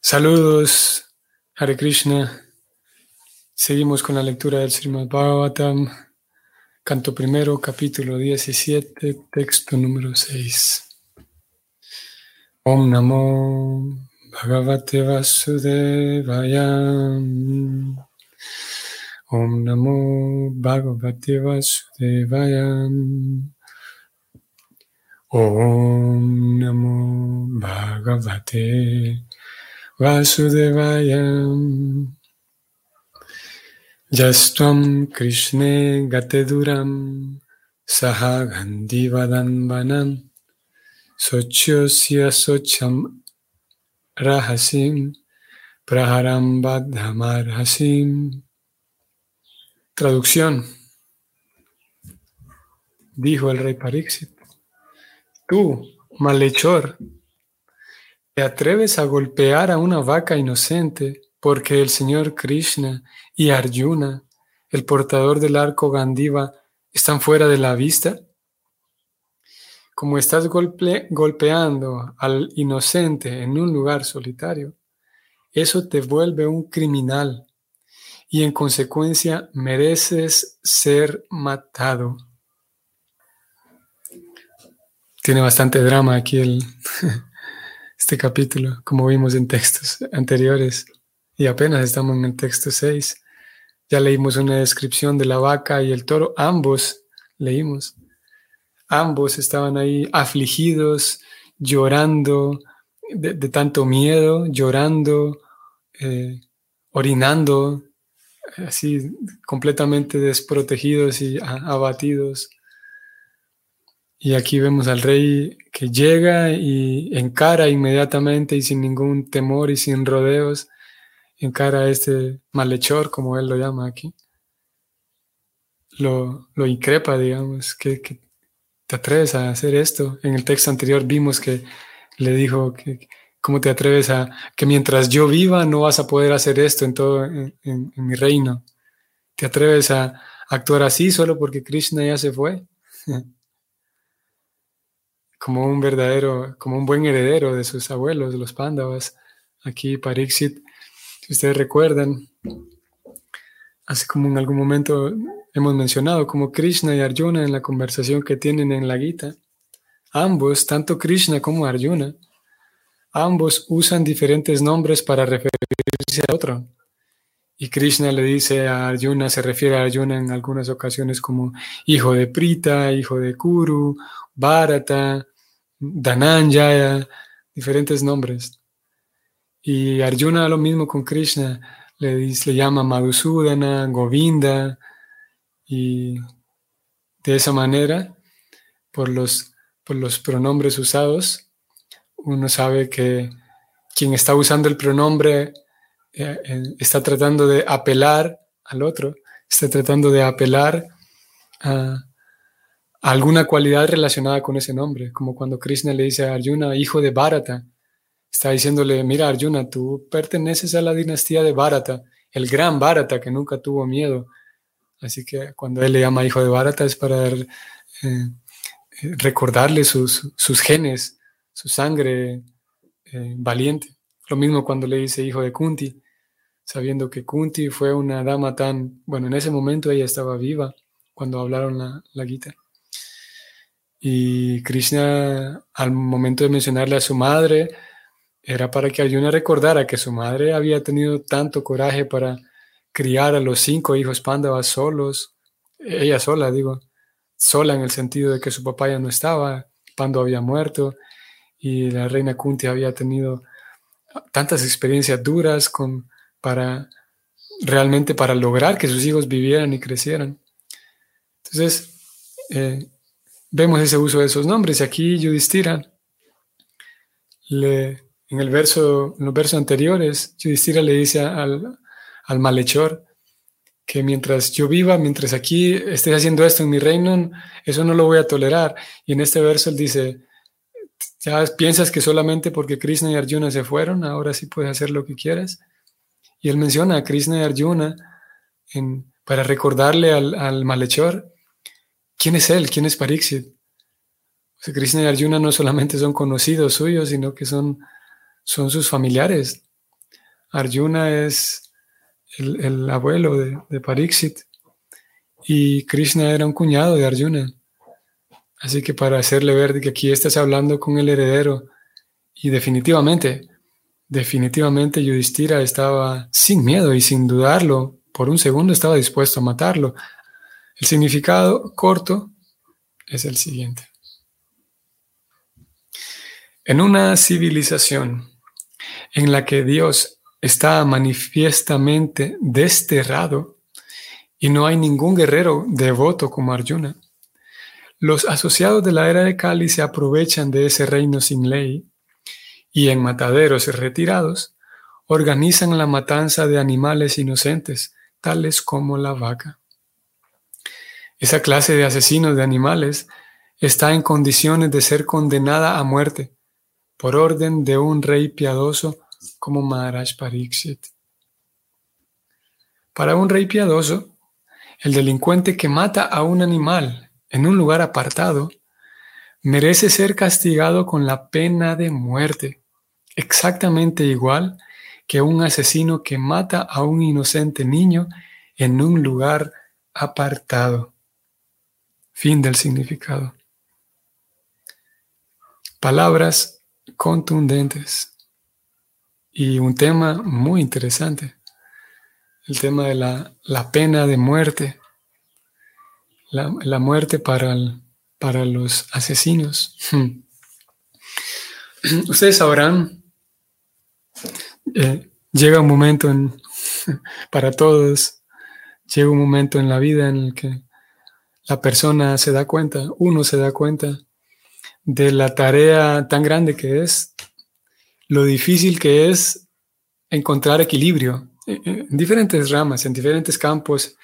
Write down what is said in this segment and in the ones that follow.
Saludos, Hare Krishna. Seguimos con la lectura del Srimad Bhagavatam, canto primero, capítulo 17, texto número 6. Om Namo Bhagavate Vasudevaya. Om Namo Bhagavate Vasudevaya. Om Namo Bhagavate Yastvam Krishne Gateduram Saha Gandhivadanvanam Sochosya Socham Rahasim Praharam Hasim Traducción. Dijo el rey Pariksit Tú, malhechor, ¿Te atreves a golpear a una vaca inocente porque el Señor Krishna y Arjuna, el portador del arco Gandiva, están fuera de la vista? Como estás golpeando al inocente en un lugar solitario, eso te vuelve un criminal y en consecuencia mereces ser matado. Tiene bastante drama aquí el, este capítulo, como vimos en textos anteriores, y apenas estamos en el texto 6. Ya leímos una descripción de la vaca y el toro, ambos leímos. Ambos estaban ahí afligidos, llorando de, tanto miedo, llorando, eh, orinando, así completamente desprotegidos y abatidos. Y aquí vemos al rey que llega y encara inmediatamente y sin ningún temor y sin rodeos, encara a este malhechor, como él lo llama aquí. Lo, lo increpa, digamos, que, te atreves a hacer esto. En el texto anterior vimos que le dijo que cómo te atreves a que mientras yo viva no vas a poder hacer esto en todo en mi reino. Te atreves a actuar así solo porque Krishna ya se fue. como un verdadero, como un buen heredero de sus abuelos, los Pandavas. Aquí Pariksit, si ustedes recuerdan, así como en algún momento hemos mencionado, como Krishna y Arjuna en la conversación que tienen en la Gita, ambos, tanto Krishna como Arjuna, ambos usan diferentes nombres para referirse a otro. Y Krishna le dice a Arjuna, se refiere a Arjuna en algunas ocasiones como hijo de Prita, hijo de Kuru, Bharata, Dananjaya, diferentes nombres. Y Arjuna lo mismo con Krishna, le, dice, le llama Madhusudana, Govinda, y de esa manera, por los, por los pronombres usados, uno sabe que quien está usando el pronombre está tratando de apelar al otro, está tratando de apelar a, alguna cualidad relacionada con ese nombre, como cuando Krishna le dice a Arjuna, hijo de Bharata, está diciéndole, mira Arjuna, tú perteneces a la dinastía de Bharata, el gran Bharata que nunca tuvo miedo. Así que cuando él le llama hijo de Bharata es para eh, recordarle sus, sus, genes, su sangre valiente. Lo mismo cuando le dice hijo de Kunti, sabiendo que Kunti fue una dama tan, bueno, en ese momento ella estaba viva cuando hablaron la, la Gita. Y Krishna, al momento de mencionarle a su madre, era para que Arjuna recordara que su madre había tenido tanto coraje para criar a los cinco hijos Pandavas solos, ella sola, digo, sola en el sentido de que su papá ya no estaba, Pando había muerto y la reina Kunti había tenido tantas experiencias duras con, para realmente para lograr que sus hijos vivieran y crecieran. Entonces, eh, vemos ese uso de esos nombres. Y aquí Yudhishthira, le, en, el verso, en los versos anteriores, Yudhishthira le dice al, al malhechor que mientras yo viva, mientras aquí estés haciendo esto en mi reino, eso no lo voy a tolerar. Y en este verso él dice, ya piensas que solamente porque Krishna y Arjuna se fueron, ahora sí puedes hacer lo que quieras. Y él menciona a Krishna y Arjuna para recordarle al, malhechor quién es él, quién es Pariksit. O Krishna y Arjuna no solamente son conocidos suyos, sino que son, son sus familiares. Arjuna es el, abuelo de, de, Pariksit y Krishna era un cuñado de Arjuna. Así que para hacerle ver que aquí estás hablando con el heredero y definitivamente, definitivamente Yudhishthira estaba sin miedo y sin dudarlo, por un segundo estaba dispuesto a matarlo. El significado corto es el siguiente. En una civilización en la que Dios está manifiestamente desterrado y no hay ningún guerrero devoto como Arjuna, los asociados de la era de Kali se aprovechan de ese reino sin ley y en mataderos retirados organizan la matanza de animales inocentes, tales como la vaca. Esa clase de asesinos de animales está en condiciones de ser condenada a muerte por orden de un rey piadoso como Maharaj Pariksit. Para un rey piadoso, el delincuente que mata a un animal en un lugar apartado merece ser castigado con la pena de muerte, exactamente igual que un asesino que mata a un inocente niño en un lugar apartado. Fin del significado. Palabras contundentes y un tema muy interesante, el tema de la, pena de muerte, la, muerte para, para los asesinos. Ustedes sabrán, eh, llega un momento en, para todos, llega un momento en la vida en el que la persona se da cuenta, uno se da cuenta de la tarea tan grande que es, lo difícil que es encontrar equilibrio en diferentes ramas, en diferentes campos,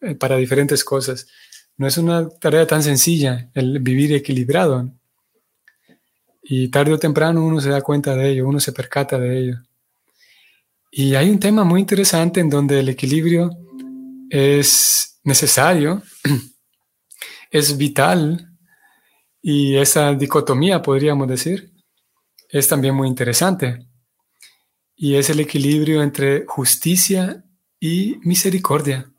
eh, para diferentes cosas. No es una tarea tan sencilla el vivir equilibrado. Y tarde o temprano uno se da cuenta de ello, uno se percata de ello. Y hay un tema muy interesante en donde el equilibrio es necesario es vital y esa dicotomía, podríamos decir, es también muy interesante. Y es el equilibrio entre justicia y misericordia.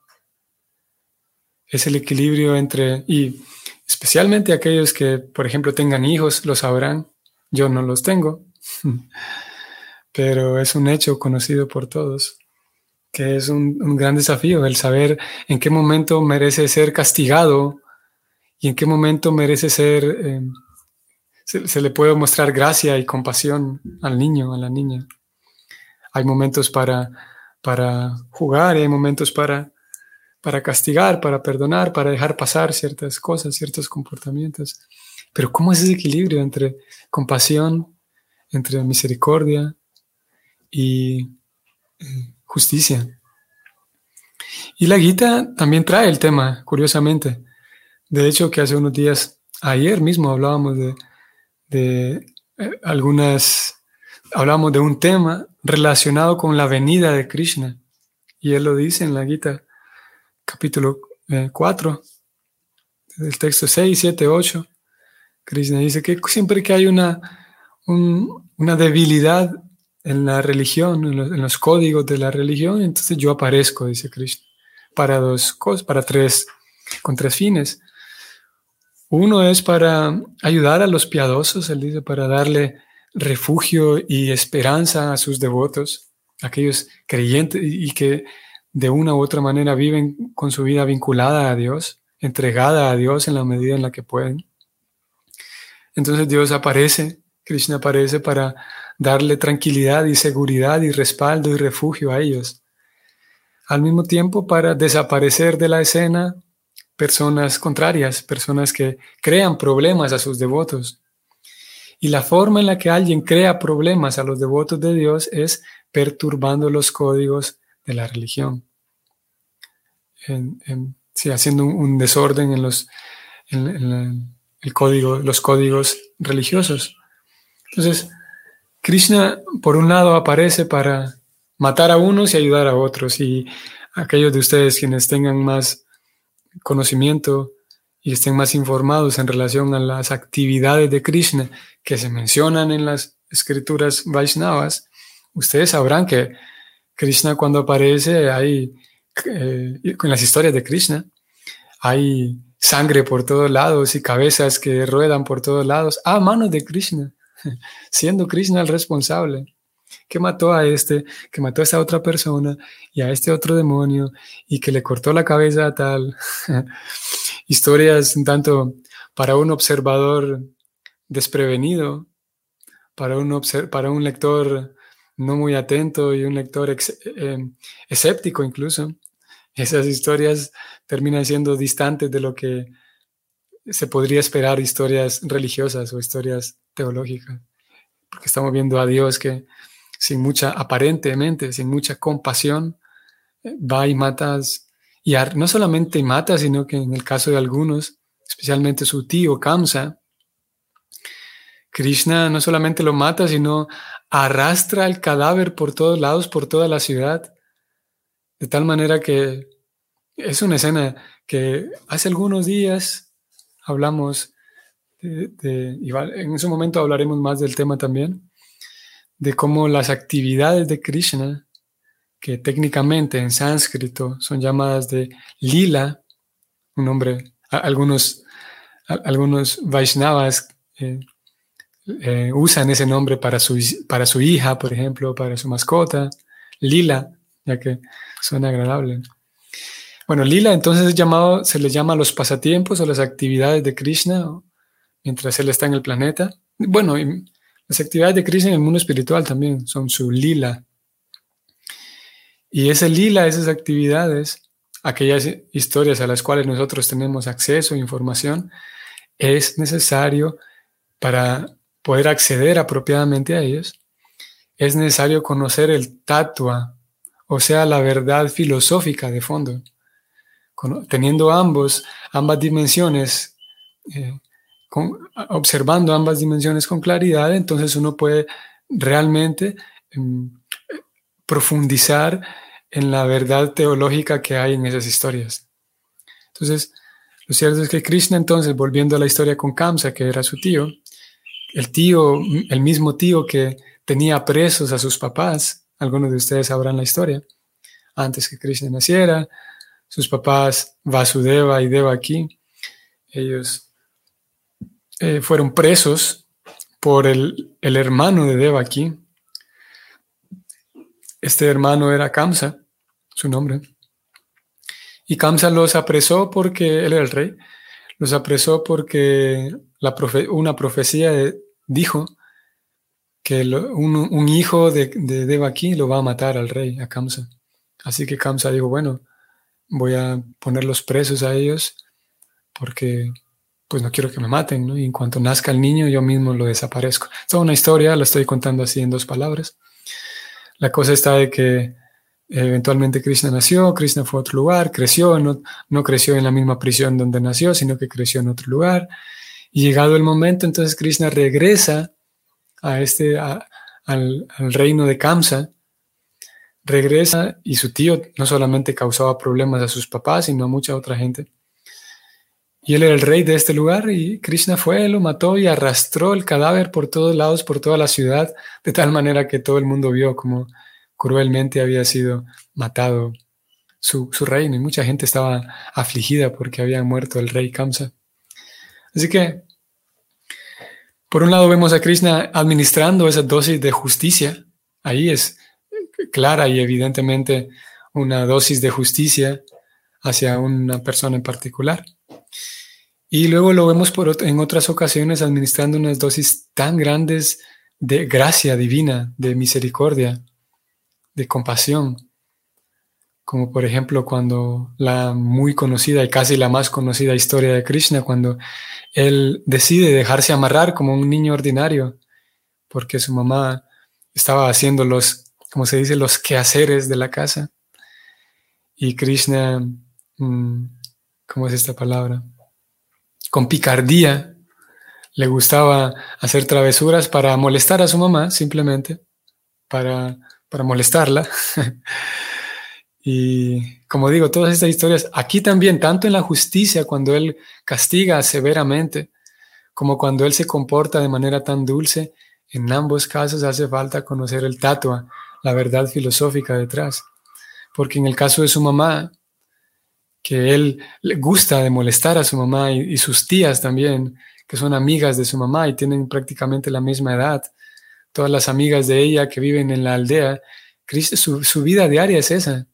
Es el equilibrio entre, y especialmente aquellos que, por ejemplo, tengan hijos, lo sabrán. Yo no los tengo, pero es un hecho conocido por todos, que es un, un gran desafío el saber en qué momento merece ser castigado y en qué momento merece ser, eh, se, le puede mostrar gracia y compasión al niño, a la niña. Hay momentos para, para jugar hay momentos para, para castigar, para perdonar, para dejar pasar ciertas cosas, ciertos comportamientos. Pero ¿cómo es ese equilibrio entre compasión, entre misericordia y justicia? Y la Gita también trae el tema, curiosamente. De hecho, que hace unos días, ayer mismo hablábamos de, eh, algunas, hablábamos de un tema relacionado con la venida de Krishna. Y él lo dice en la Gita, capítulo 4, eh, del texto 6, 7, 8. Krishna dice que siempre que hay una, una debilidad en la religión, en los, códigos de la religión, entonces yo aparezco, dice Krishna, para dos cosas, para tres, con tres fines. Uno es para ayudar a los piadosos, él dice, para darle refugio y esperanza a sus devotos, aquellos creyentes y que de una u otra manera viven con su vida vinculada a Dios, entregada a Dios en la medida en la que pueden. Entonces Dios aparece, Krishna aparece para darle tranquilidad y seguridad y respaldo y refugio a ellos. Al mismo tiempo para desaparecer de la escena personas contrarias, personas que crean problemas a sus devotos. Y la forma en la que alguien crea problemas a los devotos de Dios es perturbando los códigos de la religión. haciendo un, desorden en los, el código, los códigos religiosos. Entonces, Krishna, por un lado, aparece para matar a unos y ayudar a otros. Y aquellos de ustedes quienes tengan más conocimiento y estén más informados en relación a las actividades de Krishna que se mencionan en las escrituras Vaishnavas, ustedes sabrán que Krishna cuando aparece hay, eh, con las historias de Krishna, hay sangre por todos lados y cabezas que ruedan por todos lados a manos de Krishna, siendo Krishna el responsable, que mató a este, que mató a esta otra persona y a este otro demonio y que le cortó la cabeza a tal. Historias tanto para un observador desprevenido, para un, para un lector no muy atento y un lector eh, escéptico incluso. Esas historias terminan siendo distantes de lo que se podría esperar historias religiosas o historias teológicas, porque estamos viendo a Dios que sin mucha, aparentemente, sin mucha compasión, eh, va y matas, y no solamente mata, sino que en el caso de algunos, especialmente su tío Kamsa, Krishna no solamente lo mata, sino arrastra el cadáver por todos lados, por toda la ciudad, de tal manera que es una escena que hace algunos días hablamos, en ese momento hablaremos más del tema también, de cómo las actividades de Krishna, que técnicamente en sánscrito son llamadas de lila, un nombre, algunos, algunos Vaishnavas eh, eh, usan ese nombre para su, para su hija, por ejemplo, para su mascota, lila, ya que suena agradable. Bueno, lila entonces es llamado, se le llama los pasatiempos o las actividades de Krishna mientras él está en el planeta. Bueno, las actividades de Krishna en el mundo espiritual también son su lila. Y ese lila, esas actividades, aquellas historias a las cuales nosotros tenemos acceso, e información, es necesario para poder acceder apropiadamente a ellos, es necesario conocer el tatua, o sea, la verdad filosófica de fondo. Teniendo ambos, ambas dimensiones eh, observando ambas dimensiones con claridad, entonces uno puede realmente em, profundizar en la verdad teológica que hay en esas historias. Entonces, lo cierto es que Krishna entonces, volviendo a la historia con Kamsa, que era su tío, el tío, el mismo tío que tenía presos a sus papás, algunos de ustedes sabrán la historia, antes que Krishna naciera, sus papás Vasudeva y Devaki, ellos eh, fueron presos por el, hermano de Devaki. Este hermano era Kamsa, su nombre. Y Kamsa los apresó porque él era el rey. Los apresó porque la una profecía dijo que un, hijo de, de Devaki lo va a matar al rey, a Kamsa. Así que Kamsa dijo, bueno, voy a ponerlos presos a ellos porque pues no quiero que me maten, ¿no? Y en cuanto nazca el niño, yo mismo lo desaparezco. Es toda una historia, la estoy contando así en dos palabras. La cosa está de que eventualmente Krishna nació, Krishna fue a otro lugar, creció, no, no creció en la misma prisión donde nació, sino que creció en otro lugar. Y llegado el momento, entonces Krishna regresa a este, al reino de Kamsa, regresa y su tío no solamente causaba problemas a sus papás, sino a mucha otra gente. Y él era el rey de este lugar y Krishna fue, lo mató y arrastró el cadáver por todos lados, por toda la ciudad, de tal manera que todo el mundo vio como cruelmente había sido matado su, reino y mucha gente estaba afligida porque había muerto el rey Kamsa. Así que, por un lado vemos a Krishna administrando esa dosis de justicia. Ahí es clara y evidentemente una dosis de justicia hacia una persona en particular. Y luego lo vemos en otras ocasiones administrando unas dosis tan grandes de gracia divina, de misericordia, de compasión, como por ejemplo cuando la muy conocida y casi la más conocida historia de Krishna, cuando él decide dejarse amarrar como un niño ordinario, porque su mamá estaba haciendo los, como se dice, los quehaceres de la casa. Y Krishna, mm, ¿cómo es esta palabra? con picardía, le gustaba hacer travesuras para molestar a su mamá, simplemente, para, para molestarla. y como digo, todas estas historias, aquí también, tanto en la justicia, cuando Él castiga severamente, como cuando Él se comporta de manera tan dulce, en ambos casos hace falta conocer el tatua, la verdad filosófica detrás. Porque en el caso de su mamá, que él le gusta de molestar a su mamá y, sus tías también, que son amigas de su mamá y tienen prácticamente la misma edad, todas las amigas de ella que viven en la aldea, su, su vida diaria es esa.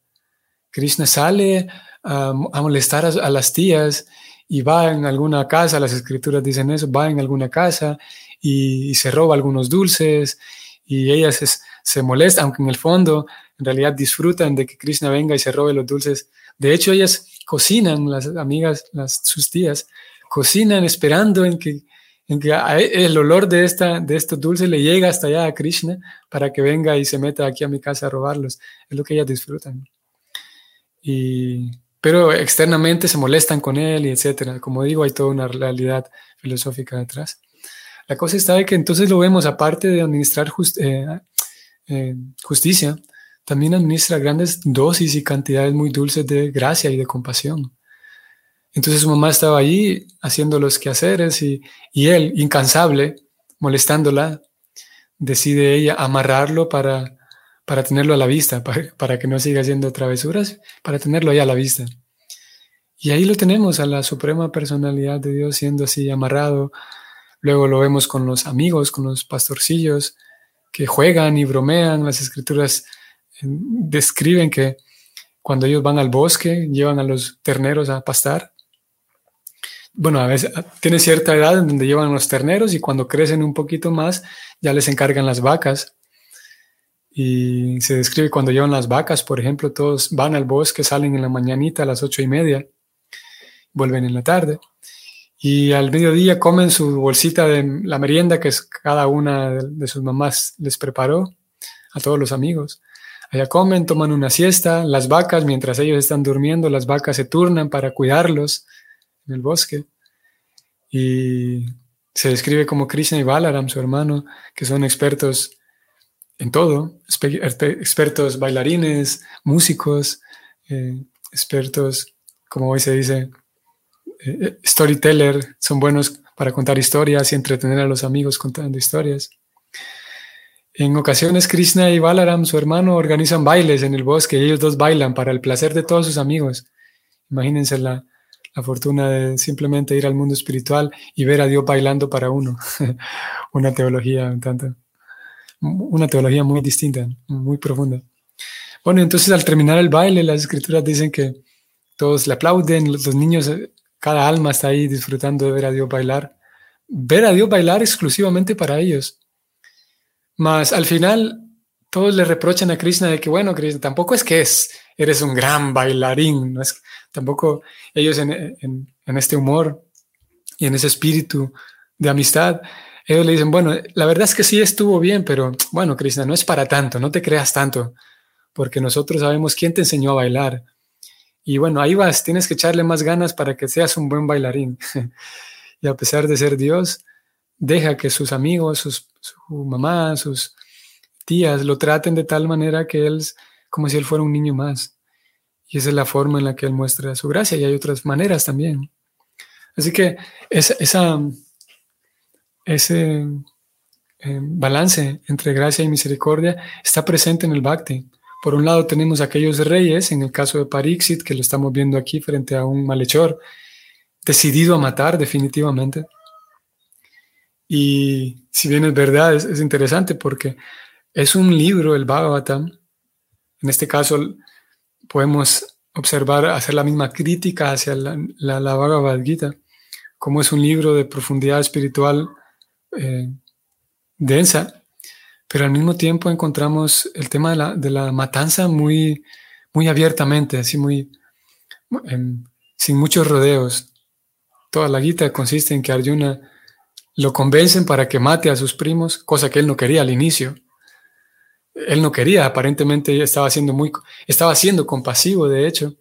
Krishna sale a, molestar a, las tías y va en alguna casa, las escrituras dicen eso, va en alguna casa y, se roba algunos dulces y ellas se, se molestan, aunque en el fondo en realidad disfrutan de que Krishna venga y se robe los dulces. De hecho, ellas cocinan, las amigas, las, sus tías, cocinan esperando en que, en que el olor de, esta, de estos dulces le llega hasta allá a Krishna para que venga y se meta aquí a mi casa a robarlos. Es lo que ellas disfrutan. Y, pero externamente se molestan con él y etcétera. Como digo, hay toda una realidad filosófica detrás. La cosa está de que entonces lo vemos, aparte de administrar eh, eh, justicia, también administra grandes dosis y cantidades muy dulces de gracia y de compasión. Entonces su mamá estaba allí haciendo los quehaceres y, él, incansable, molestándola, decide ella amarrarlo para, para tenerlo a la vista, para, para, que no siga haciendo travesuras, para tenerlo ahí a la vista. Y ahí lo tenemos a la suprema personalidad de Dios siendo así amarrado. Luego lo vemos con los amigos, con los pastorcillos que juegan y bromean. Las escrituras describen que cuando ellos van al bosque, llevan a los terneros a pastar. Bueno, a veces tiene cierta edad en donde llevan los terneros y cuando crecen un poquito más ya les encargan las vacas. Y se describe cuando llevan las vacas, por ejemplo, todos van al bosque, salen en la mañanita a las ocho y media, vuelven en la tarde. Y al mediodía comen su bolsita de la merienda que cada una de sus mamás les preparó a todos los amigos. Allá comen, toman una siesta, las vacas, mientras ellos están durmiendo, las vacas se turnan para cuidarlos en el bosque. Y se describe como Krishna y Balaram, su hermano, que son expertos en todo, expertos bailarines, músicos, eh, expertos, como hoy se dice, eh, eh, storyteller, son buenos para contar historias y entretener a los amigos contando historias. En ocasiones Krishna y Balaram, su hermano, organizan bailes en el bosque y ellos dos bailan para el placer de todos sus amigos. Imagínense la, fortuna de simplemente ir al mundo espiritual y ver a Dios bailando para uno. una teología un tanto, una teología muy distinta, muy profunda. Bueno, entonces al terminar el baile, las escrituras dicen que todos le aplauden, los niños, cada alma está ahí disfrutando de ver a Dios bailar. Ver a Dios bailar exclusivamente para ellos más al final todos le reprochan a Krishna de que, bueno, Krishna, tampoco es que es, eres un gran bailarín, no es, tampoco ellos en, este humor y en ese espíritu de amistad, ellos le dicen, bueno, la verdad es que sí estuvo bien, pero bueno, Krishna, no es para tanto, no te creas tanto, porque nosotros sabemos quién te enseñó a bailar. Y bueno, ahí vas, tienes que echarle más ganas para que seas un buen bailarín. y a pesar de ser Dios, deja que sus amigos, sus, su mamá, sus tías lo traten de tal manera que él como si él fuera un niño más. Y esa es la forma en la que él muestra su gracia y hay otras maneras también. Así que esa, ese eh, balance entre gracia y misericordia está presente en el Bhakti. Por un lado tenemos aquellos reyes, en el caso de Pariksit, que lo estamos viendo aquí frente a un malhechor, decidido a matar definitivamente. Y si bien es verdad, es, interesante porque es un libro, el Bhagavatam. En este caso, podemos observar, hacer la misma crítica hacia la, la, Bhagavad Gita, como es un libro de profundidad espiritual eh, densa, pero al mismo tiempo encontramos el tema de la, de la matanza muy, muy abiertamente, así muy, em, sin muchos rodeos. Toda la Gita consiste en que Arjuna lo convencen para que mate a sus primos, cosa que él no quería al inicio. Él no quería, aparentemente estaba siendo muy, estaba siendo compasivo, de hecho,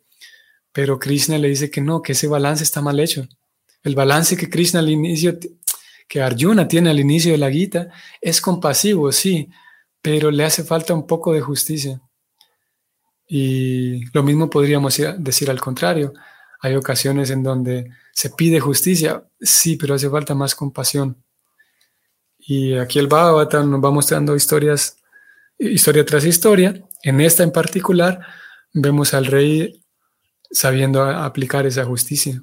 pero Krishna le dice que no, que ese balance está mal hecho. El balance que Krishna al inicio, que Arjuna tiene al inicio de la Gita, es compasivo, sí, pero le hace falta un poco de justicia. Y lo mismo podríamos decir al contrario. Hay ocasiones en donde se pide justicia, sí, pero hace falta más compasión. Y aquí el Bhagavatam nos va mostrando historias historia tras historia, en esta en particular, vemos al rey sabiendo aplicar esa justicia.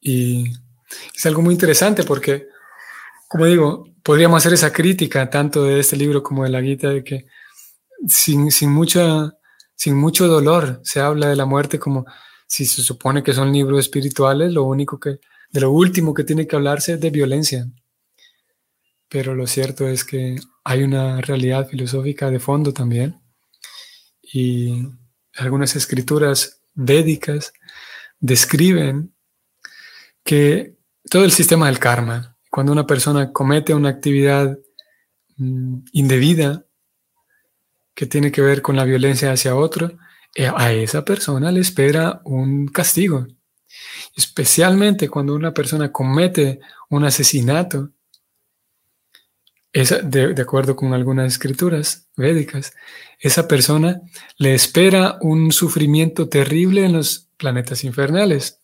Y es algo muy interesante porque, como digo, podríamos hacer esa crítica tanto de este libro como de la guita de que sin, sin, mucha, sin mucho dolor se habla de la muerte como si se supone que son libros espirituales, lo único que, de lo último que tiene que hablarse es de violencia. Pero lo cierto es que hay una realidad filosófica de fondo también. Y algunas escrituras védicas describen que todo el sistema del karma, cuando una persona comete una actividad mm, indebida que tiene que ver con la violencia hacia otro, a esa persona le espera un castigo. Especialmente cuando una persona comete un asesinato, de, de, acuerdo con algunas escrituras védicas, esa persona le espera un sufrimiento terrible en los planetas infernales.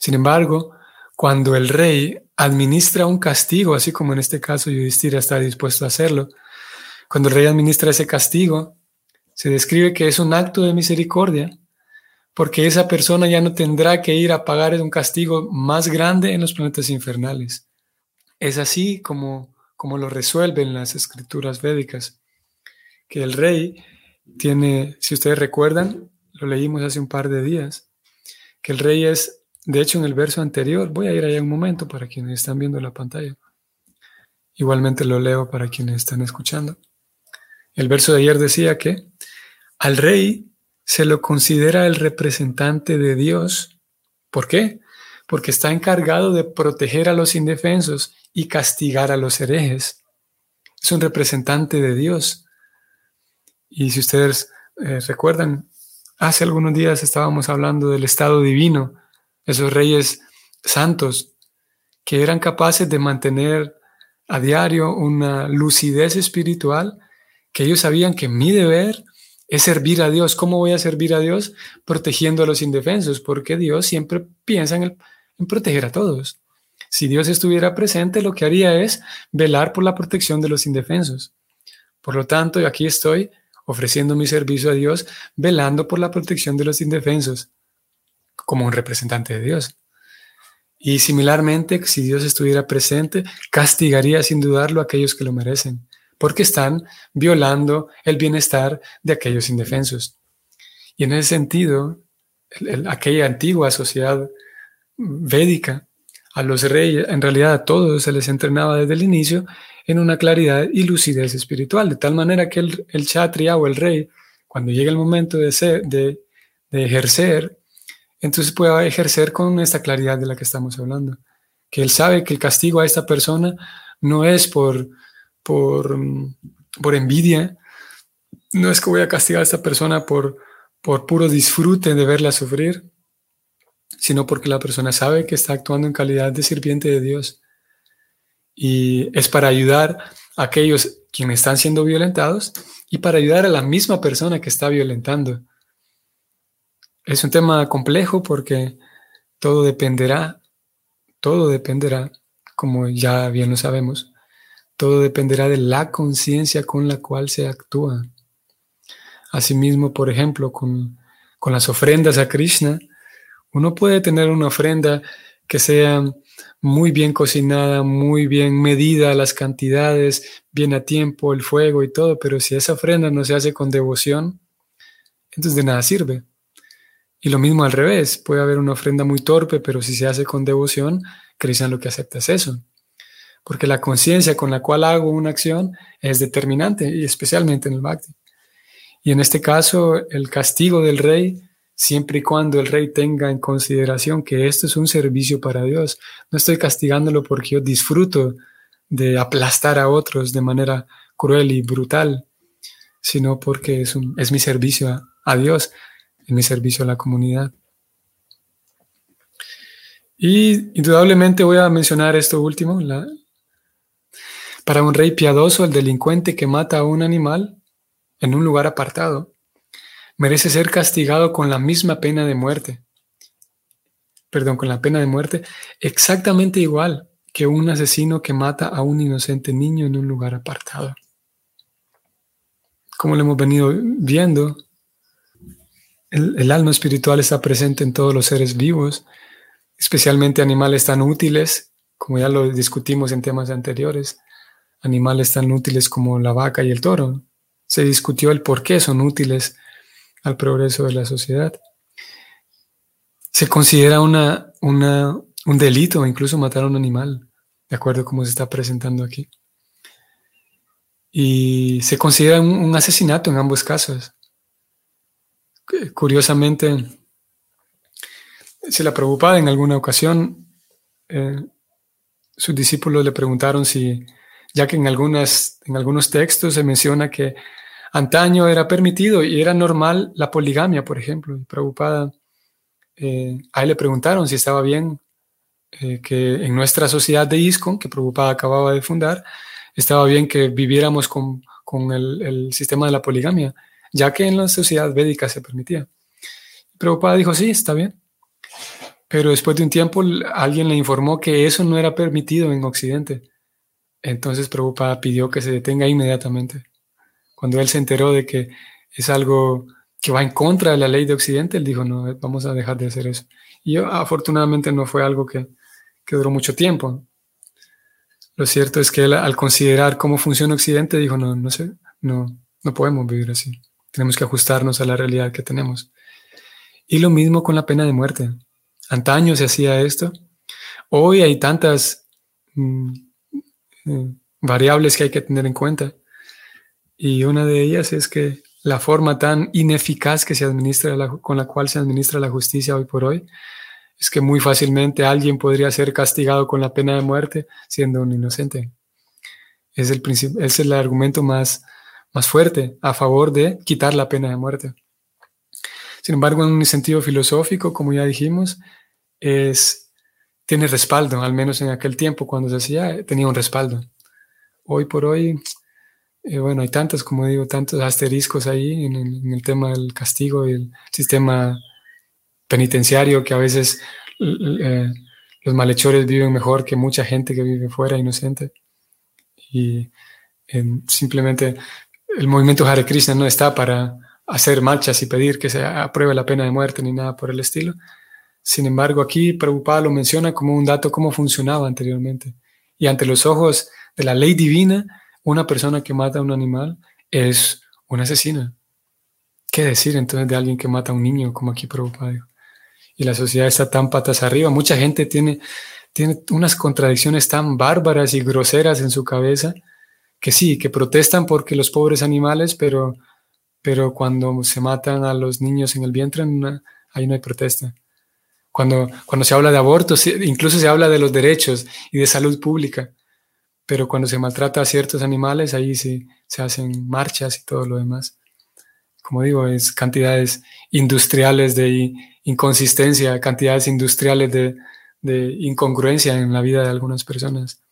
Sin embargo, cuando el rey administra un castigo, así como en este caso Yudhishthira está dispuesto a hacerlo, cuando el rey administra ese castigo, se describe que es un acto de misericordia, porque esa persona ya no tendrá que ir a pagar un castigo más grande en los planetas infernales. Es así como, como lo resuelven las escrituras védicas, que el rey tiene, si ustedes recuerdan, lo leímos hace un par de días, que el rey es de hecho, en el verso anterior, voy a ir allá un momento para quienes están viendo la pantalla. Igualmente lo leo para quienes están escuchando. El verso de ayer decía que al rey se lo considera el representante de Dios. ¿Por qué? Porque está encargado de proteger a los indefensos y castigar a los herejes. Es un representante de Dios. Y si ustedes eh, recuerdan, hace algunos días estábamos hablando del estado divino esos reyes santos que eran capaces de mantener a diario una lucidez espiritual, que ellos sabían que mi deber es servir a Dios. ¿Cómo voy a servir a Dios? Protegiendo a los indefensos, porque Dios siempre piensa en, proteger a todos. Si Dios estuviera presente, lo que haría es velar por la protección de los indefensos. Por lo tanto, aquí estoy ofreciendo mi servicio a Dios, velando por la protección de los indefensos como un representante de Dios. Y similarmente, si Dios estuviera presente, castigaría sin dudarlo a aquellos que lo merecen, porque están violando el bienestar de aquellos indefensos. Y en ese sentido, aquella antigua sociedad védica, a los reyes, en realidad a todos se les entrenaba desde el inicio en una claridad y lucidez espiritual, de tal manera que el, el chatria o el rey, cuando llega el momento de, ser, de, de ejercer entonces pueda ejercer con esta claridad de la que estamos hablando, que él sabe que el castigo a esta persona no es por, por, por envidia, no es que voy a castigar a esta persona por, por puro disfrute de verla sufrir, sino porque la persona sabe que está actuando en calidad de sirviente de Dios. Y es para ayudar a aquellos quienes están siendo violentados y para ayudar a la misma persona que está violentando. Es un tema complejo porque todo dependerá, todo dependerá, como ya bien lo sabemos, todo dependerá de la conciencia con la cual se actúa. Asimismo, por ejemplo, con, con las ofrendas a Krishna, uno puede tener una ofrenda que sea muy bien cocinada, muy bien medida las cantidades, bien a tiempo, el fuego y todo, pero si esa ofrenda no se hace con devoción, entonces de nada sirve. Y lo mismo al revés, puede haber una ofrenda muy torpe, pero si se hace con devoción, Krishna lo que acepta es eso. Porque la conciencia con la cual hago una acción es determinante, y especialmente en el bhakti. Y en este caso, el castigo del rey, siempre y cuando el rey tenga en consideración que esto es un servicio para Dios, no estoy castigándolo porque yo disfruto de aplastar a otros de manera cruel y brutal, sino porque es, un, es mi servicio a, a Dios en mi servicio a la comunidad. Y indudablemente voy a mencionar esto último. Para un rey piadoso, el delincuente que mata a un animal en un lugar apartado merece ser castigado con la misma pena de muerte. Perdón, con la pena de muerte, exactamente igual que un asesino que mata a un inocente niño en un lugar apartado. como lo hemos venido viendo, el, alma espiritual está presente en todos los seres vivos, especialmente animales tan útiles, como ya lo discutimos en temas anteriores, animales tan útiles como la vaca y el toro. Se discutió el por qué son útiles al progreso de la sociedad. Se considera una, un delito incluso matar a un animal, de acuerdo a cómo se está presentando aquí. Y se considera un, asesinato en ambos casos. Curiosamente, se la preocupaba en alguna ocasión, eh, sus discípulos le preguntaron si, ya que en, algunas, en algunos textos se menciona que antaño era permitido y era normal la poligamia, por ejemplo, y preocupada, eh, a él le preguntaron si estaba bien eh, que en nuestra sociedad de ISCON, que Prabhupada acababa de fundar, estaba bien que viviéramos con, el, sistema de la poligamia, ya que en la sociedad védica se permitía. Prabhupada dijo, sí, está bien. Pero después de un tiempo alguien le informó que eso no era permitido en Occidente. Entonces Prabhupada pidió que se detenga inmediatamente. Cuando él se enteró de que es algo que va en contra de la ley de Occidente, él dijo, no, vamos a dejar de hacer eso. Y afortunadamente no fue algo que, que duró mucho tiempo. Lo cierto es que él, al considerar cómo funciona Occidente, dijo, no, no sé, no, no podemos vivir así. Tenemos que ajustarnos a la realidad que tenemos. Y lo mismo con la pena de muerte. Antaño se hacía esto. Hoy hay tantas mm, eh, variables que hay que tener en cuenta. Y una de ellas es que la forma tan ineficaz que se administra con la cual se administra la justicia hoy por hoy es que muy fácilmente alguien podría ser castigado con la pena de muerte siendo un inocente. Es el, es el argumento más, más fuerte a favor de quitar la pena de muerte. Sin embargo, en un sentido filosófico, como ya dijimos, es, tiene respaldo, al menos en aquel tiempo cuando se hacía, tenía un respaldo. Hoy por hoy, eh, bueno, hay tantos, como digo, tantos asteriscos ahí en el, tema del castigo y el sistema penitenciario que a veces eh, los malhechores viven mejor que mucha gente que vive fuera inocente. Y simplemente el movimiento Hare Krishna no está para hacer marchas y pedir que se apruebe la pena de muerte ni nada por el estilo. Sin embargo, aquí Prabhupada lo menciona como un dato cómo funcionaba anteriormente. Y ante los ojos de la ley divina, una persona que mata a un animal es un asesino. ¿Qué decir entonces de alguien que mata a un niño, como aquí Prabhupada y la sociedad está tan patas arriba. Mucha gente tiene, tiene unas contradicciones tan bárbaras y groseras en su cabeza que sí, que protestan porque los pobres animales, pero, pero cuando se matan a los niños en el vientre, ahí no hay protesta. Cuando, cuando se habla de abortos, incluso se habla de los derechos y de salud pública, pero cuando se maltrata a ciertos animales, ahí sí se hacen marchas y todo lo demás. Como digo, es cantidades industriales de inconsistencia, cantidades industriales de, incongruencia en la vida de algunas personas.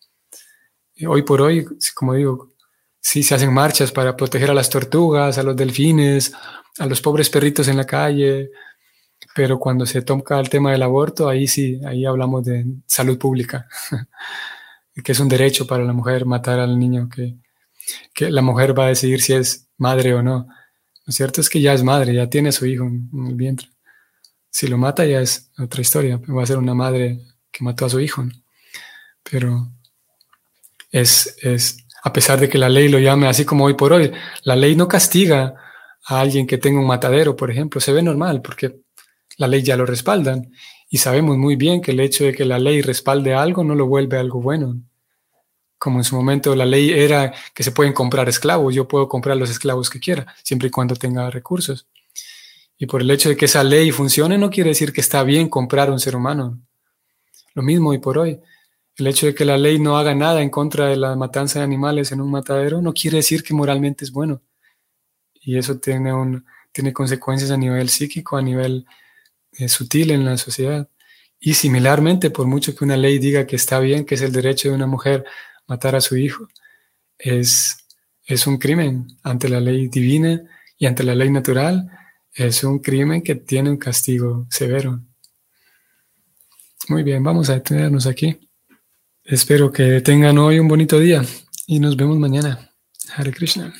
hoy por hoy, como digo, sí se hacen marchas para proteger a las tortugas, a los delfines, a los pobres perritos en la calle, pero cuando se toca el tema del aborto, ahí sí, ahí hablamos de salud pública, que es un derecho para la mujer matar al niño, que, que la mujer va a decidir si es madre o no. Lo cierto es que ya es madre, ya tiene a su hijo en el vientre. Si lo mata ya es otra historia, va a ser una madre que mató a su hijo. Pero es, es, a pesar de que la ley lo llame así como hoy por hoy, la ley no castiga a alguien que tenga un matadero, por ejemplo, se ve normal porque la ley ya lo respaldan y sabemos muy bien que el hecho de que la ley respalde algo no lo vuelve algo bueno. Como en su momento la ley era que se pueden comprar esclavos, yo puedo comprar los esclavos que quiera, siempre y cuando tenga recursos. Y por el hecho de que esa ley funcione no quiere decir que está bien comprar un ser humano. Lo mismo y por hoy. El hecho de que la ley no haga nada en contra de la matanza de animales en un matadero no quiere decir que moralmente es bueno. Y eso tiene, un, tiene consecuencias a nivel psíquico, a nivel sutil en la sociedad. Y similarmente, por mucho que una ley diga que está bien, que es el derecho de una mujer matar a su hijo, es, es un crimen ante la ley divina y ante la ley natural es un crimen que tiene un castigo severo. Muy bien, vamos a detenernos aquí. Espero que tengan hoy un bonito día y nos vemos mañana. Hare Krishna.